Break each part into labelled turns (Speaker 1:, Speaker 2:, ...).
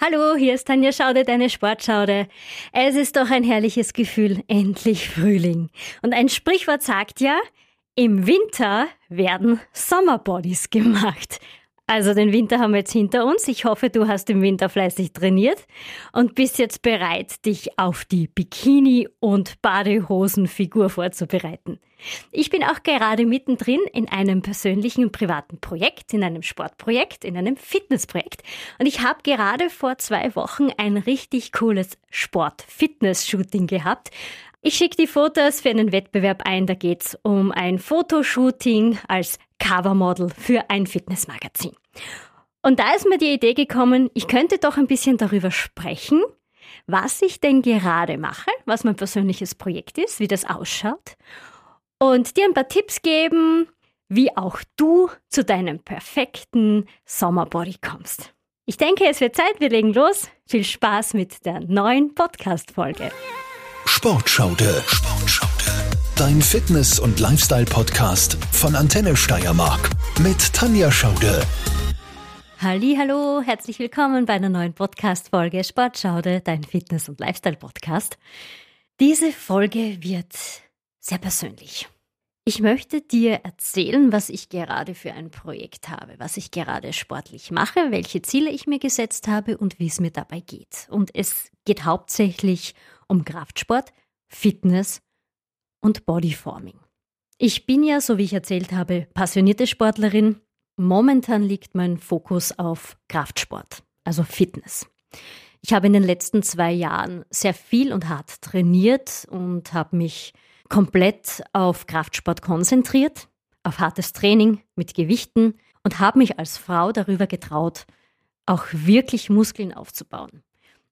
Speaker 1: Hallo, hier ist Tanja Schaude, deine Sportschaude. Es ist doch ein herrliches Gefühl, endlich Frühling. Und ein Sprichwort sagt ja, im Winter werden Sommerbodies gemacht. Also den Winter haben wir jetzt hinter uns. Ich hoffe, du hast im Winter fleißig trainiert und bist jetzt bereit, dich auf die Bikini- und Badehosenfigur vorzubereiten. Ich bin auch gerade mittendrin in einem persönlichen und privaten Projekt, in einem Sportprojekt, in einem Fitnessprojekt. Und ich habe gerade vor zwei Wochen ein richtig cooles Sport-Fitness-Shooting gehabt. Ich schicke die Fotos für einen Wettbewerb ein. Da geht's um ein Fotoshooting als Covermodel für ein Fitnessmagazin. Und da ist mir die Idee gekommen, ich könnte doch ein bisschen darüber sprechen, was ich denn gerade mache, was mein persönliches Projekt ist, wie das ausschaut und dir ein paar Tipps geben, wie auch du zu deinem perfekten Sommerbody kommst. Ich denke, es wird Zeit, wir legen los. Viel Spaß mit der neuen Podcast-Folge.
Speaker 2: Sportschaude. Sportschaude. Dein Fitness- und Lifestyle-Podcast von Antenne Steiermark mit Tanja Schaude.
Speaker 1: Hallo, herzlich willkommen bei einer neuen Podcast-Folge Sportschaude, dein Fitness- und Lifestyle-Podcast. Diese Folge wird sehr persönlich. Ich möchte dir erzählen, was ich gerade für ein Projekt habe, was ich gerade sportlich mache, welche Ziele ich mir gesetzt habe und wie es mir dabei geht. Und es geht hauptsächlich um Kraftsport, Fitness und Bodyforming. Ich bin ja, so wie ich erzählt habe, passionierte Sportlerin. Momentan liegt mein Fokus auf Kraftsport, also Fitness. Ich habe in den letzten zwei Jahren sehr viel und hart trainiert und habe mich komplett auf Kraftsport konzentriert, auf hartes Training mit Gewichten und habe mich als Frau darüber getraut, auch wirklich Muskeln aufzubauen.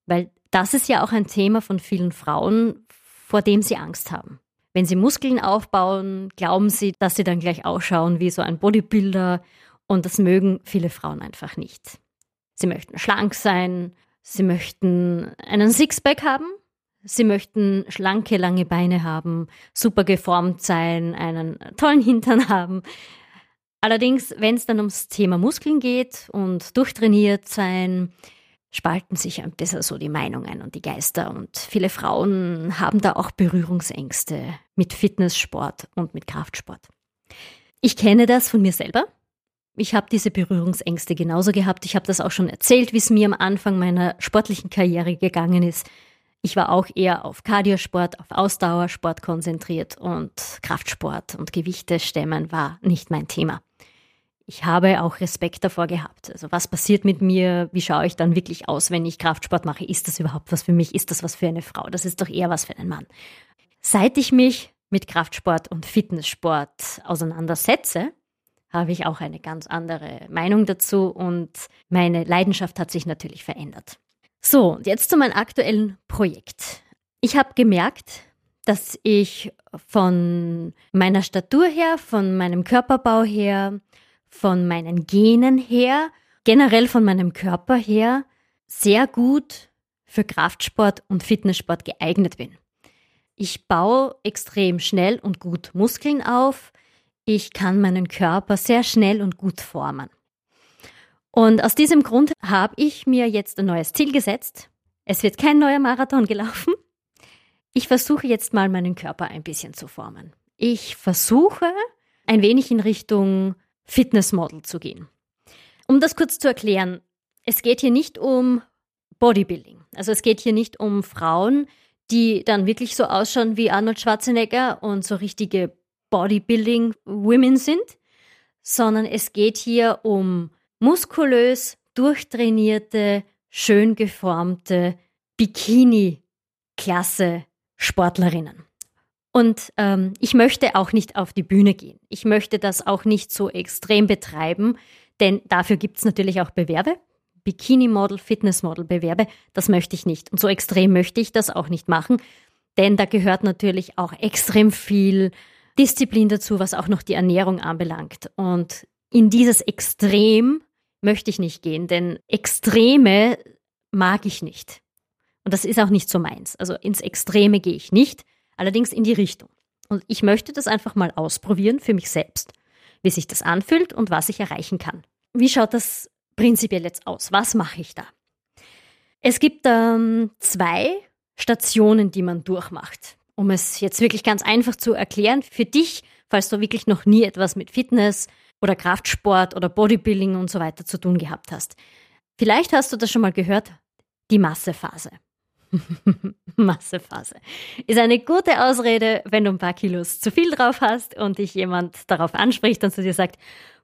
Speaker 1: Weil das ist ja auch ein Thema von vielen Frauen, vor dem sie Angst haben. Wenn sie Muskeln aufbauen, glauben sie, dass sie dann gleich ausschauen wie so ein Bodybuilder und das mögen viele Frauen einfach nicht. Sie möchten schlank sein, sie möchten einen Sixpack haben, sie möchten schlanke, lange Beine haben, super geformt sein, einen tollen Hintern haben. Allerdings, wenn es dann ums Thema Muskeln geht und durchtrainiert sein, spalten sich ein bisschen so die Meinungen und die Geister. Und viele Frauen haben da auch Berührungsängste mit Fitnesssport und mit Kraftsport. Ich kenne das von mir selber. Ich habe diese Berührungsängste genauso gehabt. Ich habe das auch schon erzählt, wie es mir am Anfang meiner sportlichen Karriere gegangen ist. Ich war auch eher auf Kardiosport, auf Ausdauersport konzentriert und Kraftsport und Gewichte stemmen war nicht mein Thema ich habe auch Respekt davor gehabt. Also was passiert mit mir? Wie schaue ich dann wirklich aus, wenn ich Kraftsport mache? Ist das überhaupt was für mich? Ist das was für eine Frau? Das ist doch eher was für einen Mann. Seit ich mich mit Kraftsport und Fitnesssport auseinandersetze, habe ich auch eine ganz andere Meinung dazu und meine Leidenschaft hat sich natürlich verändert. So, jetzt zu meinem aktuellen Projekt. Ich habe gemerkt, dass ich von meiner Statur her, von meinem Körperbau her, von meinen Genen her, generell von meinem Körper her, sehr gut für Kraftsport und Fitnesssport geeignet bin. Ich baue extrem schnell und gut Muskeln auf. Ich kann meinen Körper sehr schnell und gut formen. Und aus diesem Grund habe ich mir jetzt ein neues Ziel gesetzt. Es wird kein neuer Marathon gelaufen. Ich versuche jetzt mal meinen Körper ein bisschen zu formen. Ich versuche ein wenig in Richtung Fitnessmodel zu gehen. Um das kurz zu erklären, es geht hier nicht um Bodybuilding. Also es geht hier nicht um Frauen, die dann wirklich so ausschauen wie Arnold Schwarzenegger und so richtige Bodybuilding-Women sind, sondern es geht hier um muskulös, durchtrainierte, schön geformte Bikini-Klasse Sportlerinnen. Und ähm, ich möchte auch nicht auf die Bühne gehen. Ich möchte das auch nicht so extrem betreiben, denn dafür gibt es natürlich auch Bewerbe. Bikini-Model, Fitness-Model-Bewerbe, das möchte ich nicht. Und so extrem möchte ich das auch nicht machen, denn da gehört natürlich auch extrem viel Disziplin dazu, was auch noch die Ernährung anbelangt. Und in dieses Extrem möchte ich nicht gehen, denn Extreme mag ich nicht. Und das ist auch nicht so meins. Also ins Extreme gehe ich nicht allerdings in die Richtung. Und ich möchte das einfach mal ausprobieren für mich selbst, wie sich das anfühlt und was ich erreichen kann. Wie schaut das prinzipiell jetzt aus? Was mache ich da? Es gibt ähm, zwei Stationen, die man durchmacht. Um es jetzt wirklich ganz einfach zu erklären, für dich, falls du wirklich noch nie etwas mit Fitness oder Kraftsport oder Bodybuilding und so weiter zu tun gehabt hast. Vielleicht hast du das schon mal gehört, die Massephase. Massephase. Ist eine gute Ausrede, wenn du ein paar Kilos zu viel drauf hast und dich jemand darauf anspricht und zu dir sagt,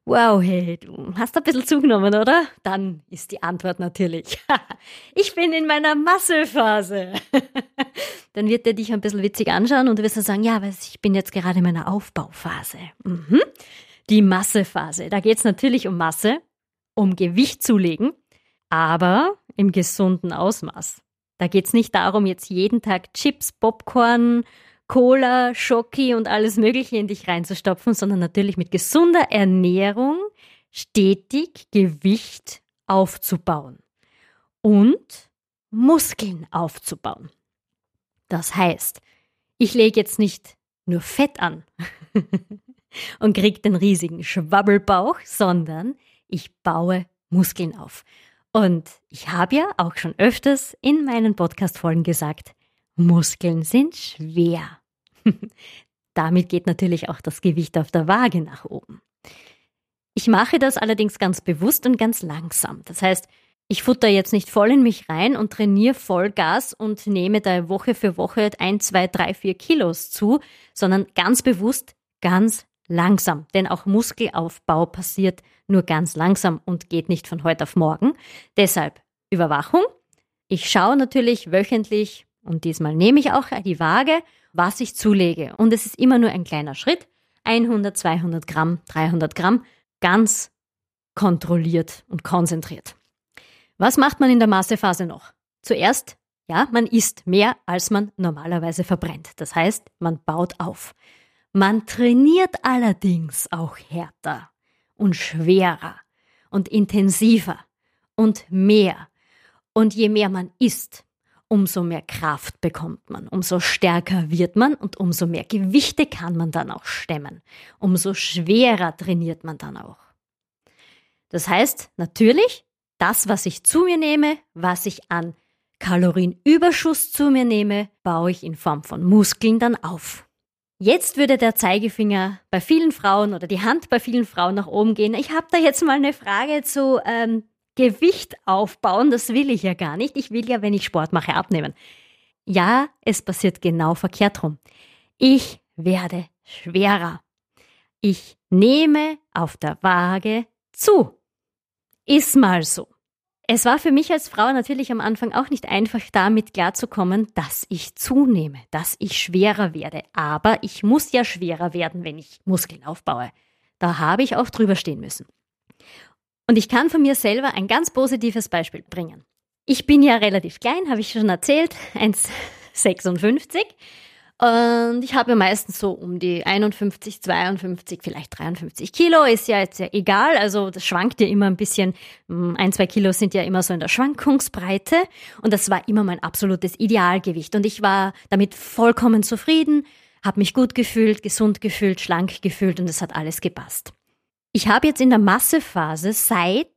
Speaker 1: wow, hey, du hast ein bisschen zugenommen, oder? Dann ist die Antwort natürlich, ich bin in meiner Massephase. Dann wird er dich ein bisschen witzig anschauen und du wirst dann sagen, ja, aber ich bin jetzt gerade in meiner Aufbauphase. Mhm. Die Massephase. Da geht es natürlich um Masse, um Gewicht zulegen, aber im gesunden Ausmaß. Da geht's nicht darum, jetzt jeden Tag Chips, Popcorn, Cola, Schoki und alles Mögliche in dich reinzustopfen, sondern natürlich mit gesunder Ernährung stetig Gewicht aufzubauen und Muskeln aufzubauen. Das heißt, ich lege jetzt nicht nur Fett an und krieg den riesigen Schwabbelbauch, sondern ich baue Muskeln auf. Und ich habe ja auch schon öfters in meinen Podcast-Folgen gesagt, Muskeln sind schwer. Damit geht natürlich auch das Gewicht auf der Waage nach oben. Ich mache das allerdings ganz bewusst und ganz langsam. Das heißt, ich futter jetzt nicht voll in mich rein und trainiere Vollgas und nehme da Woche für Woche ein, zwei, drei, vier Kilos zu, sondern ganz bewusst, ganz langsam. Denn auch Muskelaufbau passiert nur ganz langsam und geht nicht von heute auf morgen. Deshalb Überwachung. Ich schaue natürlich wöchentlich und diesmal nehme ich auch die Waage, was ich zulege. Und es ist immer nur ein kleiner Schritt. 100, 200 Gramm, 300 Gramm, ganz kontrolliert und konzentriert. Was macht man in der Massephase noch? Zuerst, ja, man isst mehr, als man normalerweise verbrennt. Das heißt, man baut auf. Man trainiert allerdings auch härter und schwerer und intensiver und mehr. Und je mehr man isst, umso mehr Kraft bekommt man, umso stärker wird man und umso mehr Gewichte kann man dann auch stemmen, umso schwerer trainiert man dann auch. Das heißt, natürlich, das, was ich zu mir nehme, was ich an Kalorienüberschuss zu mir nehme, baue ich in Form von Muskeln dann auf. Jetzt würde der Zeigefinger bei vielen Frauen oder die Hand bei vielen Frauen nach oben gehen. Ich habe da jetzt mal eine Frage zu ähm, Gewicht aufbauen. Das will ich ja gar nicht. Ich will ja, wenn ich Sport mache, abnehmen. Ja, es passiert genau verkehrt rum. Ich werde schwerer. Ich nehme auf der Waage zu. Ist mal so. Es war für mich als Frau natürlich am Anfang auch nicht einfach damit klarzukommen, dass ich zunehme, dass ich schwerer werde. Aber ich muss ja schwerer werden, wenn ich Muskeln aufbaue. Da habe ich auch drüber stehen müssen. Und ich kann von mir selber ein ganz positives Beispiel bringen. Ich bin ja relativ klein, habe ich schon erzählt, 1,56 und ich habe meistens so um die 51, 52, vielleicht 53 Kilo. Ist ja jetzt ja egal. Also das schwankt ja immer ein bisschen. Hm, ein, zwei Kilo sind ja immer so in der Schwankungsbreite. Und das war immer mein absolutes Idealgewicht. Und ich war damit vollkommen zufrieden, habe mich gut gefühlt, gesund gefühlt, schlank gefühlt und es hat alles gepasst. Ich habe jetzt in der Massephase seit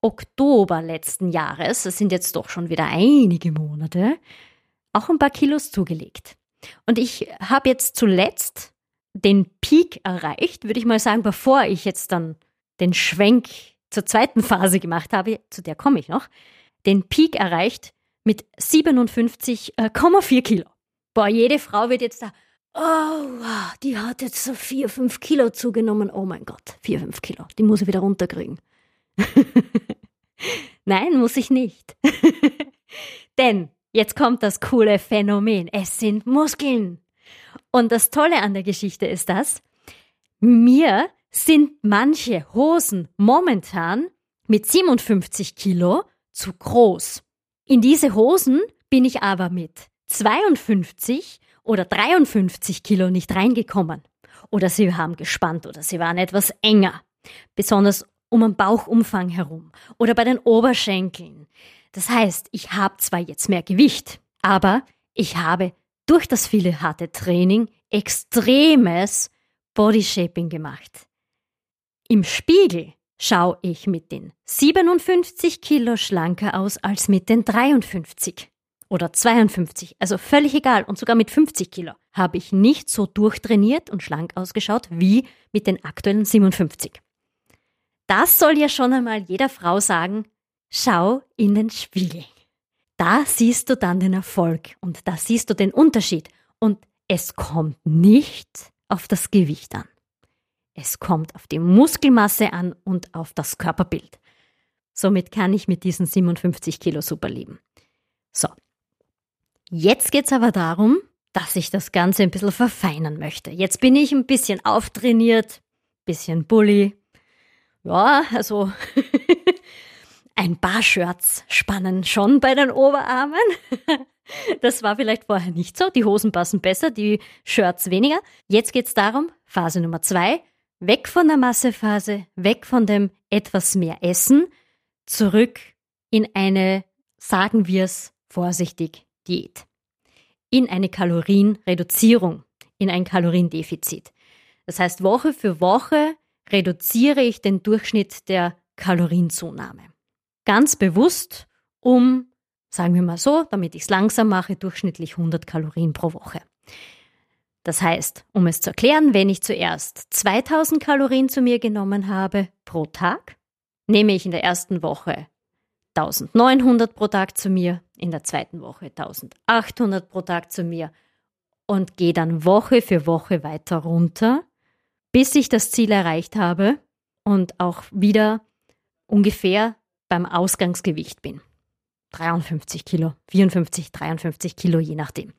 Speaker 1: Oktober letzten Jahres, das sind jetzt doch schon wieder einige Monate, auch ein paar Kilos zugelegt. Und ich habe jetzt zuletzt den Peak erreicht, würde ich mal sagen, bevor ich jetzt dann den Schwenk zur zweiten Phase gemacht habe, zu der komme ich noch, den Peak erreicht mit 57,4 Kilo. Boah, jede Frau wird jetzt da, oh, die hat jetzt so 4, 5 Kilo zugenommen. Oh mein Gott, 4, 5 Kilo, die muss ich wieder runterkriegen. Nein, muss ich nicht. Denn Jetzt kommt das coole Phänomen. Es sind Muskeln. Und das Tolle an der Geschichte ist das, mir sind manche Hosen momentan mit 57 Kilo zu groß. In diese Hosen bin ich aber mit 52 oder 53 Kilo nicht reingekommen. Oder sie haben gespannt oder sie waren etwas enger. Besonders um den Bauchumfang herum oder bei den Oberschenkeln. Das heißt, ich habe zwar jetzt mehr Gewicht, aber ich habe durch das viele harte Training extremes Bodyshaping gemacht. Im Spiegel schaue ich mit den 57 Kilo schlanker aus als mit den 53 oder 52, also völlig egal. Und sogar mit 50 Kilo habe ich nicht so durchtrainiert und schlank ausgeschaut wie mit den aktuellen 57. Das soll ja schon einmal jeder Frau sagen, schau in den Spiegel. Da siehst du dann den Erfolg und da siehst du den Unterschied. Und es kommt nicht auf das Gewicht an. Es kommt auf die Muskelmasse an und auf das Körperbild. Somit kann ich mit diesen 57 Kilo super leben. So. Jetzt geht's aber darum, dass ich das Ganze ein bisschen verfeinern möchte. Jetzt bin ich ein bisschen auftrainiert, bisschen bully. Ja, also ein paar Shirts spannen schon bei den Oberarmen. Das war vielleicht vorher nicht so. Die Hosen passen besser, die Shirts weniger. Jetzt geht's darum, Phase Nummer zwei, Weg von der Massephase, weg von dem etwas mehr Essen, zurück in eine, sagen wir es vorsichtig, Diät. In eine Kalorienreduzierung, in ein Kaloriendefizit. Das heißt, Woche für Woche reduziere ich den Durchschnitt der Kalorienzunahme. Ganz bewusst, um, sagen wir mal so, damit ich es langsam mache, durchschnittlich 100 Kalorien pro Woche. Das heißt, um es zu erklären, wenn ich zuerst 2000 Kalorien zu mir genommen habe pro Tag, nehme ich in der ersten Woche 1900 pro Tag zu mir, in der zweiten Woche 1800 pro Tag zu mir und gehe dann Woche für Woche weiter runter, bis ich das Ziel erreicht habe und auch wieder ungefähr beim Ausgangsgewicht bin. 53 Kilo, 54, 53 Kilo, je nachdem.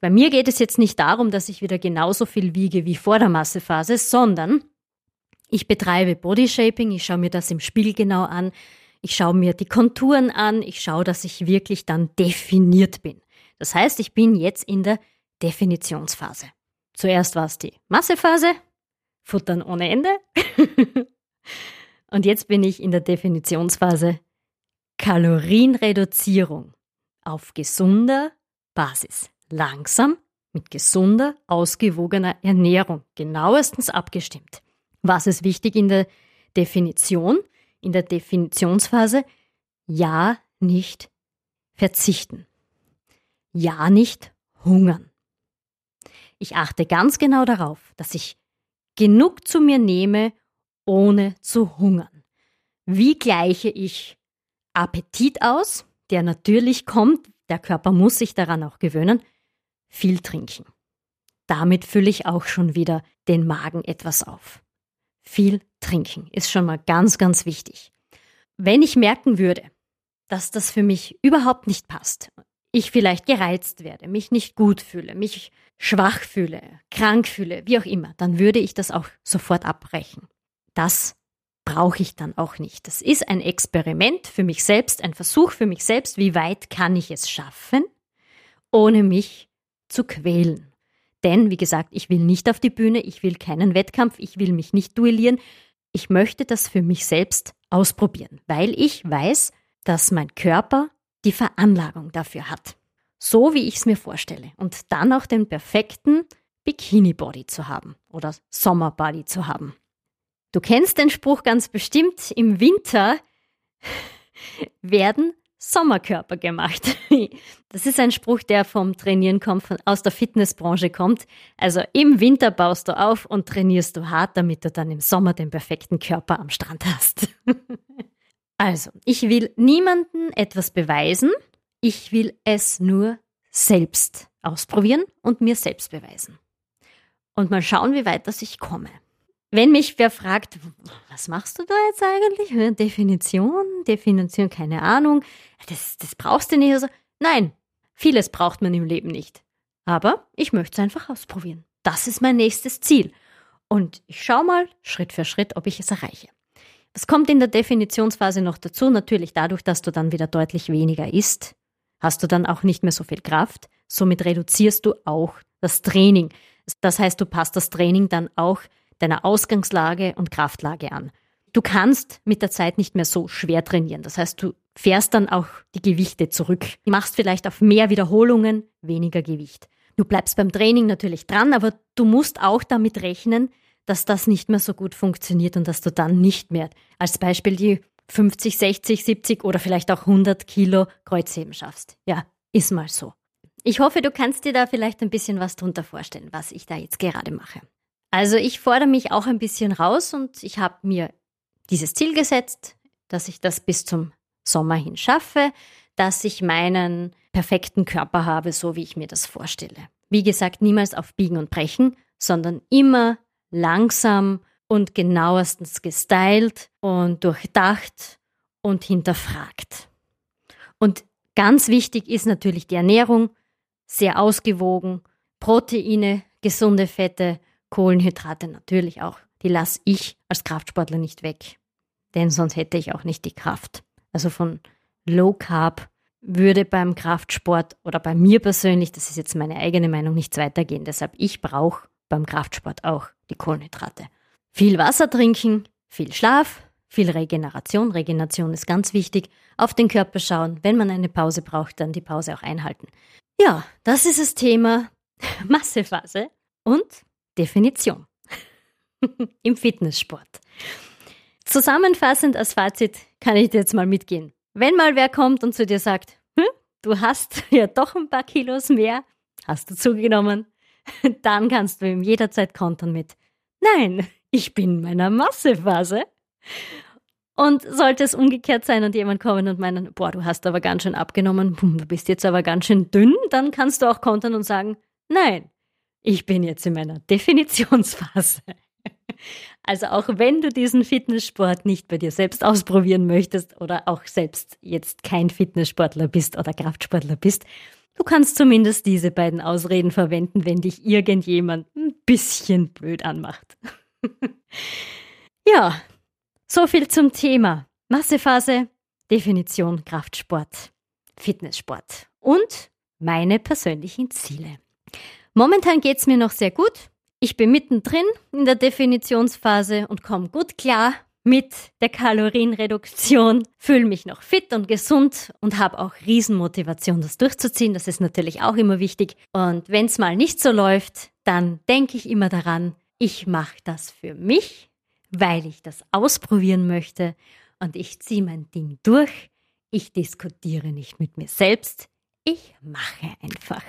Speaker 1: Bei mir geht es jetzt nicht darum, dass ich wieder genauso viel wiege wie vor der Massephase, sondern ich betreibe Bodyshaping, ich schaue mir das im Spiegel genau an, ich schaue mir die Konturen an, ich schaue, dass ich wirklich dann definiert bin. Das heißt, ich bin jetzt in der Definitionsphase. Zuerst war es die Massephase, Futtern ohne Ende. Und jetzt bin ich in der Definitionsphase Kalorienreduzierung auf gesunder Basis langsam, mit gesunder, ausgewogener Ernährung, genauestens abgestimmt. Was ist wichtig in der Definition, in der Definitionsphase? Ja, nicht verzichten. Ja, nicht hungern. Ich achte ganz genau darauf, dass ich genug zu mir nehme, ohne zu hungern. Wie gleiche ich Appetit aus, der natürlich kommt, der Körper muss sich daran auch gewöhnen, viel trinken. Damit fülle ich auch schon wieder den Magen etwas auf. Viel trinken ist schon mal ganz, ganz wichtig. Wenn ich merken würde, dass das für mich überhaupt nicht passt, ich vielleicht gereizt werde, mich nicht gut fühle, mich schwach fühle, krank fühle, wie auch immer, dann würde ich das auch sofort abbrechen. Das brauche ich dann auch nicht. Das ist ein Experiment für mich selbst, ein Versuch für mich selbst, wie weit kann ich es schaffen, ohne mich zu quälen. Denn, wie gesagt, ich will nicht auf die Bühne, ich will keinen Wettkampf, ich will mich nicht duellieren. Ich möchte das für mich selbst ausprobieren, weil ich weiß, dass mein Körper die Veranlagung dafür hat. So wie ich es mir vorstelle. Und dann auch den perfekten Bikini-Body zu haben oder Sommer-Body zu haben. Du kennst den Spruch ganz bestimmt, im Winter werden Sommerkörper gemacht. Das ist ein Spruch, der vom Trainieren kommt, von, aus der Fitnessbranche kommt. Also im Winter baust du auf und trainierst du hart, damit du dann im Sommer den perfekten Körper am Strand hast. Also, ich will niemandem etwas beweisen, ich will es nur selbst ausprobieren und mir selbst beweisen. Und mal schauen, wie weit das ich komme. Wenn mich wer fragt, was machst du da jetzt eigentlich? Definition, Definition, keine Ahnung. Das, das brauchst du nicht. Also, nein, vieles braucht man im Leben nicht. Aber ich möchte es einfach ausprobieren. Das ist mein nächstes Ziel. Und ich schaue mal Schritt für Schritt, ob ich es erreiche. Was kommt in der Definitionsphase noch dazu? Natürlich dadurch, dass du dann wieder deutlich weniger isst, hast du dann auch nicht mehr so viel Kraft. Somit reduzierst du auch das Training. Das heißt, du passt das Training dann auch deiner Ausgangslage und Kraftlage an. Du kannst mit der Zeit nicht mehr so schwer trainieren. Das heißt, du fährst dann auch die Gewichte zurück. Du machst vielleicht auf mehr Wiederholungen, weniger Gewicht. Du bleibst beim Training natürlich dran, aber du musst auch damit rechnen, dass das nicht mehr so gut funktioniert und dass du dann nicht mehr als Beispiel die 50, 60, 70 oder vielleicht auch 100 Kilo Kreuzheben schaffst. Ja, ist mal so. Ich hoffe, du kannst dir da vielleicht ein bisschen was drunter vorstellen, was ich da jetzt gerade mache. Also ich fordere mich auch ein bisschen raus und ich habe mir dieses Ziel gesetzt, dass ich das bis zum Sommer hin schaffe, dass ich meinen perfekten Körper habe, so wie ich mir das vorstelle. Wie gesagt, niemals auf Biegen und Brechen, sondern immer langsam und genauestens gestylt und durchdacht und hinterfragt. Und ganz wichtig ist natürlich die Ernährung, sehr ausgewogen, Proteine, gesunde Fette, Kohlenhydrate natürlich auch. Die lasse ich als Kraftsportler nicht weg, denn sonst hätte ich auch nicht die Kraft. Also von Low Carb würde beim Kraftsport oder bei mir persönlich, das ist jetzt meine eigene Meinung, nichts weitergehen. Deshalb ich brauche beim Kraftsport auch die Kohlenhydrate. Viel Wasser trinken, viel Schlaf, viel Regeneration. Regeneration ist ganz wichtig. Auf den Körper schauen. Wenn man eine Pause braucht, dann die Pause auch einhalten. Ja, das ist das Thema Massephase und Definition im Fitnesssport. Zusammenfassend als Fazit kann ich dir jetzt mal mitgehen. Wenn mal wer kommt und zu dir sagt, hm, du hast ja doch ein paar Kilos mehr, hast du zugenommen, dann kannst du ihm jederzeit kontern mit, nein, ich bin in meiner Massephase. Und sollte es umgekehrt sein und jemand kommen und meinen, boah, du hast aber ganz schön abgenommen, du bist jetzt aber ganz schön dünn, dann kannst du auch kontern und sagen, nein, ich bin jetzt in meiner Definitionsphase. Also auch wenn du diesen Fitnesssport nicht bei dir selbst ausprobieren möchtest oder auch selbst jetzt kein Fitnesssportler bist oder Kraftsportler bist, du kannst zumindest diese beiden Ausreden verwenden, wenn dich irgendjemand ein bisschen blöd anmacht. ja, so viel zum Thema Massephase, Definition Kraftsport, Fitnesssport und meine persönlichen Ziele. Momentan geht es mir noch sehr gut. Ich bin mittendrin in der Definitionsphase und komme gut klar mit der Kalorienreduktion, fühle mich noch fit und gesund und habe auch Riesenmotivation, das durchzuziehen. Das ist natürlich auch immer wichtig. Und wenn es mal nicht so läuft, dann denke ich immer daran, ich mache das für mich, weil ich das ausprobieren möchte und ich ziehe mein Ding durch. Ich diskutiere nicht mit mir selbst, ich mache einfach.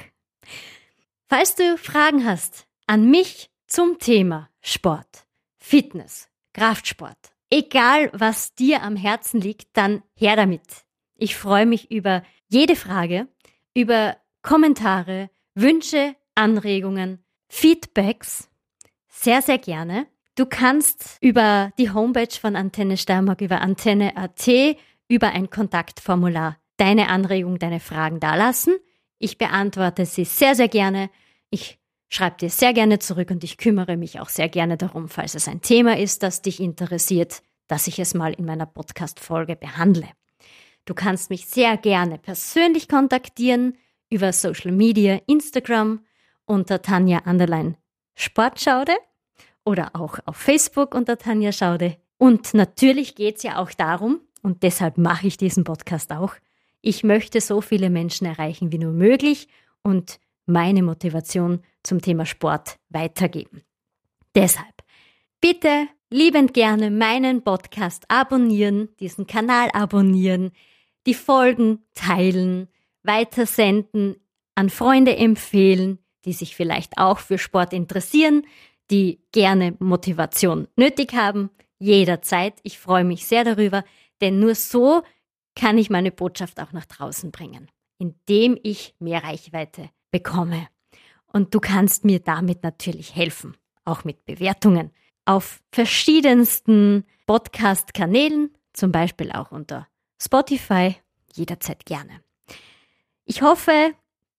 Speaker 1: Falls du Fragen hast, an mich zum Thema Sport, Fitness, Kraftsport. Egal, was dir am Herzen liegt, dann her damit. Ich freue mich über jede Frage, über Kommentare, Wünsche, Anregungen, Feedbacks. Sehr, sehr gerne. Du kannst über die Homepage von Antenne Steiermark, über Antenne.at, über ein Kontaktformular deine Anregung, deine Fragen dalassen. Ich beantworte sie sehr, sehr gerne. Ich Schreib dir sehr gerne zurück und ich kümmere mich auch sehr gerne darum, falls es ein Thema ist, das dich interessiert, dass ich es mal in meiner Podcast-Folge behandle. Du kannst mich sehr gerne persönlich kontaktieren über Social Media, Instagram unter Tanja Anderlein Sportschaude oder auch auf Facebook unter Tanja Schaude. Und natürlich geht es ja auch darum, und deshalb mache ich diesen Podcast auch, ich möchte so viele Menschen erreichen wie nur möglich und meine Motivation zum Thema Sport weitergeben. Deshalb bitte liebend gerne meinen Podcast abonnieren, diesen Kanal abonnieren, die Folgen teilen, weitersenden, an Freunde empfehlen, die sich vielleicht auch für Sport interessieren, die gerne Motivation nötig haben, jederzeit. Ich freue mich sehr darüber, denn nur so kann ich meine Botschaft auch nach draußen bringen, indem ich mehr Reichweite bekomme. Und du kannst mir damit natürlich helfen, auch mit Bewertungen auf verschiedensten Podcast-Kanälen, zum Beispiel auch unter Spotify, jederzeit gerne. Ich hoffe,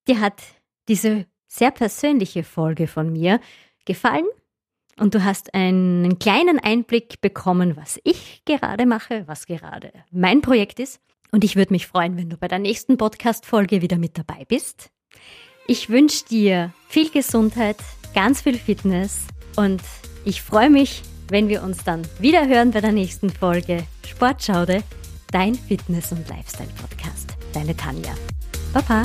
Speaker 1: dir hat diese sehr persönliche Folge von mir gefallen und du hast einen kleinen Einblick bekommen, was ich gerade mache, was gerade mein Projekt ist. Und ich würde mich freuen, wenn du bei der nächsten Podcast-Folge wieder mit dabei bist. Ich wünsche dir viel Gesundheit, ganz viel Fitness und ich freue mich, wenn wir uns dann wieder hören bei der nächsten Folge Sportschaude, dein Fitness- und Lifestyle-Podcast. Deine Tanja. Baba.